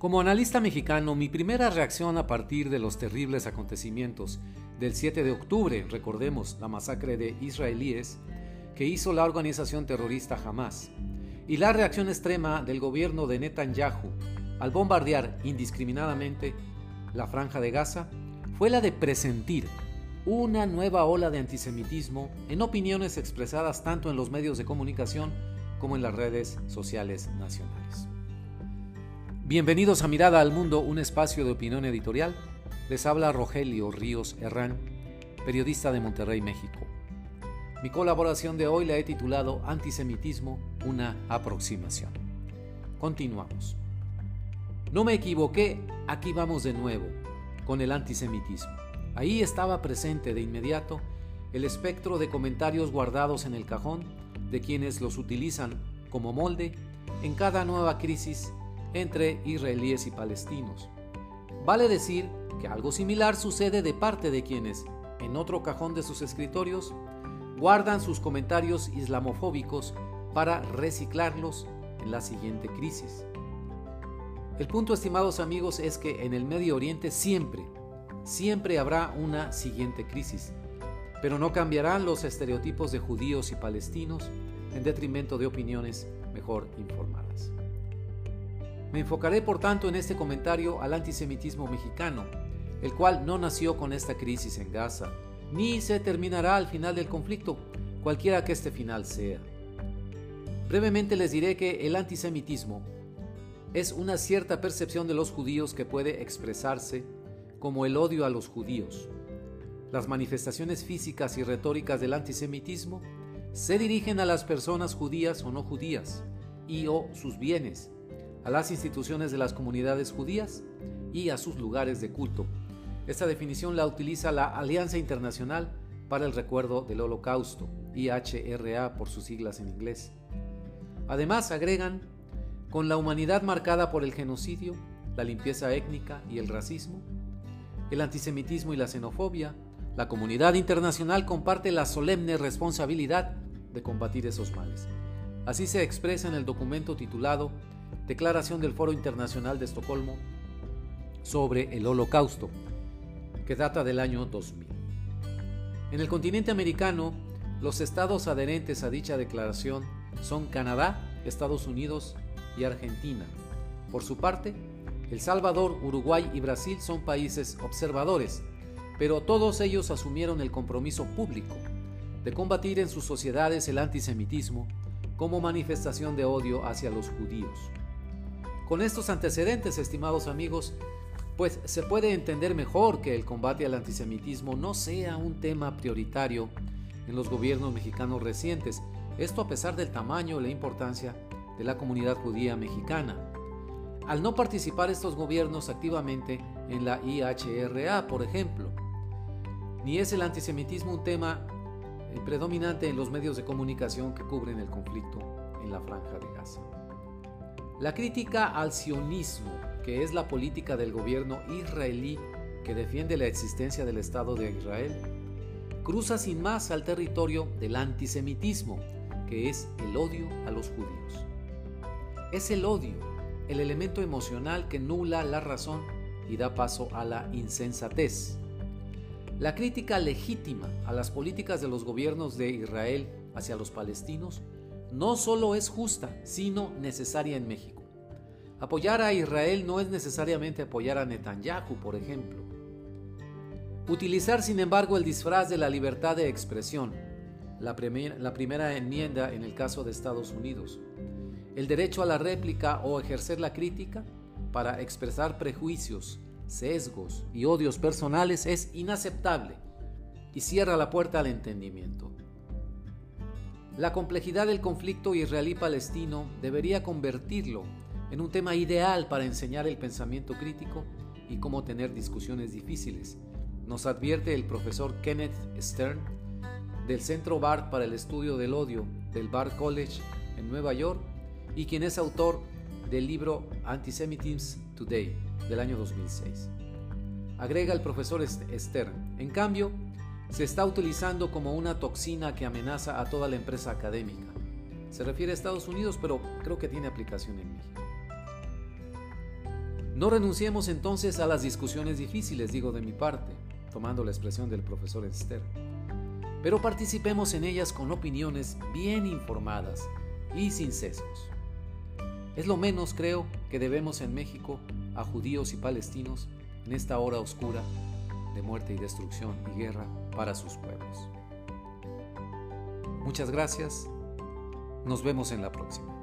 Como analista mexicano, mi primera reacción a partir de los terribles acontecimientos del 7 de octubre, recordemos la masacre de israelíes que hizo la organización terrorista Hamas, y la reacción extrema del gobierno de Netanyahu al bombardear indiscriminadamente la franja de Gaza, fue la de presentir una nueva ola de antisemitismo en opiniones expresadas tanto en los medios de comunicación como en las redes sociales nacionales. Bienvenidos a Mirada al Mundo, un espacio de opinión editorial. Les habla Rogelio Ríos Herrán, periodista de Monterrey, México. Mi colaboración de hoy la he titulado Antisemitismo, una aproximación. Continuamos. No me equivoqué, aquí vamos de nuevo, con el antisemitismo. Ahí estaba presente de inmediato el espectro de comentarios guardados en el cajón de quienes los utilizan como molde en cada nueva crisis entre israelíes y palestinos. Vale decir que algo similar sucede de parte de quienes, en otro cajón de sus escritorios, guardan sus comentarios islamofóbicos para reciclarlos en la siguiente crisis. El punto, estimados amigos, es que en el Medio Oriente siempre, siempre habrá una siguiente crisis, pero no cambiarán los estereotipos de judíos y palestinos en detrimento de opiniones mejor informadas. Me enfocaré por tanto en este comentario al antisemitismo mexicano, el cual no nació con esta crisis en Gaza, ni se terminará al final del conflicto, cualquiera que este final sea. Brevemente les diré que el antisemitismo es una cierta percepción de los judíos que puede expresarse como el odio a los judíos. Las manifestaciones físicas y retóricas del antisemitismo se dirigen a las personas judías o no judías y o sus bienes, a las instituciones de las comunidades judías y a sus lugares de culto. Esta definición la utiliza la Alianza Internacional para el Recuerdo del Holocausto, IHRA por sus siglas en inglés. Además, agregan, con la humanidad marcada por el genocidio, la limpieza étnica y el racismo, el antisemitismo y la xenofobia, la comunidad internacional comparte la solemne responsabilidad de combatir esos males. Así se expresa en el documento titulado Declaración del Foro Internacional de Estocolmo sobre el Holocausto, que data del año 2000. En el continente americano, los estados adherentes a dicha declaración son Canadá, Estados Unidos y Argentina. Por su parte, El Salvador, Uruguay y Brasil son países observadores, pero todos ellos asumieron el compromiso público de combatir en sus sociedades el antisemitismo como manifestación de odio hacia los judíos. Con estos antecedentes, estimados amigos, pues se puede entender mejor que el combate al antisemitismo no sea un tema prioritario en los gobiernos mexicanos recientes, esto a pesar del tamaño y la importancia de la comunidad judía mexicana. Al no participar estos gobiernos activamente en la IHRA, por ejemplo, ni es el antisemitismo un tema eh, predominante en los medios de comunicación que cubren el conflicto en la franja de Gaza. La crítica al sionismo, que es la política del gobierno israelí que defiende la existencia del Estado de Israel, cruza sin más al territorio del antisemitismo, que es el odio a los judíos. Es el odio, el elemento emocional que nula la razón y da paso a la insensatez. La crítica legítima a las políticas de los gobiernos de Israel hacia los palestinos no solo es justa, sino necesaria en México. Apoyar a Israel no es necesariamente apoyar a Netanyahu, por ejemplo. Utilizar, sin embargo, el disfraz de la libertad de expresión, la, la primera enmienda en el caso de Estados Unidos, el derecho a la réplica o ejercer la crítica para expresar prejuicios, sesgos y odios personales es inaceptable y cierra la puerta al entendimiento. La complejidad del conflicto israelí-palestino debería convertirlo en un tema ideal para enseñar el pensamiento crítico y cómo tener discusiones difíciles, nos advierte el profesor Kenneth Stern del Centro BART para el Estudio del Odio del Bard College en Nueva York y quien es autor del libro Antisemitism Today del año 2006. Agrega el profesor Stern, en cambio, se está utilizando como una toxina que amenaza a toda la empresa académica. Se refiere a Estados Unidos, pero creo que tiene aplicación en México. No renunciemos entonces a las discusiones difíciles, digo de mi parte, tomando la expresión del profesor Esther, pero participemos en ellas con opiniones bien informadas y sin sesgos. Es lo menos, creo, que debemos en México a judíos y palestinos en esta hora oscura de muerte y destrucción y guerra para sus pueblos. Muchas gracias. Nos vemos en la próxima.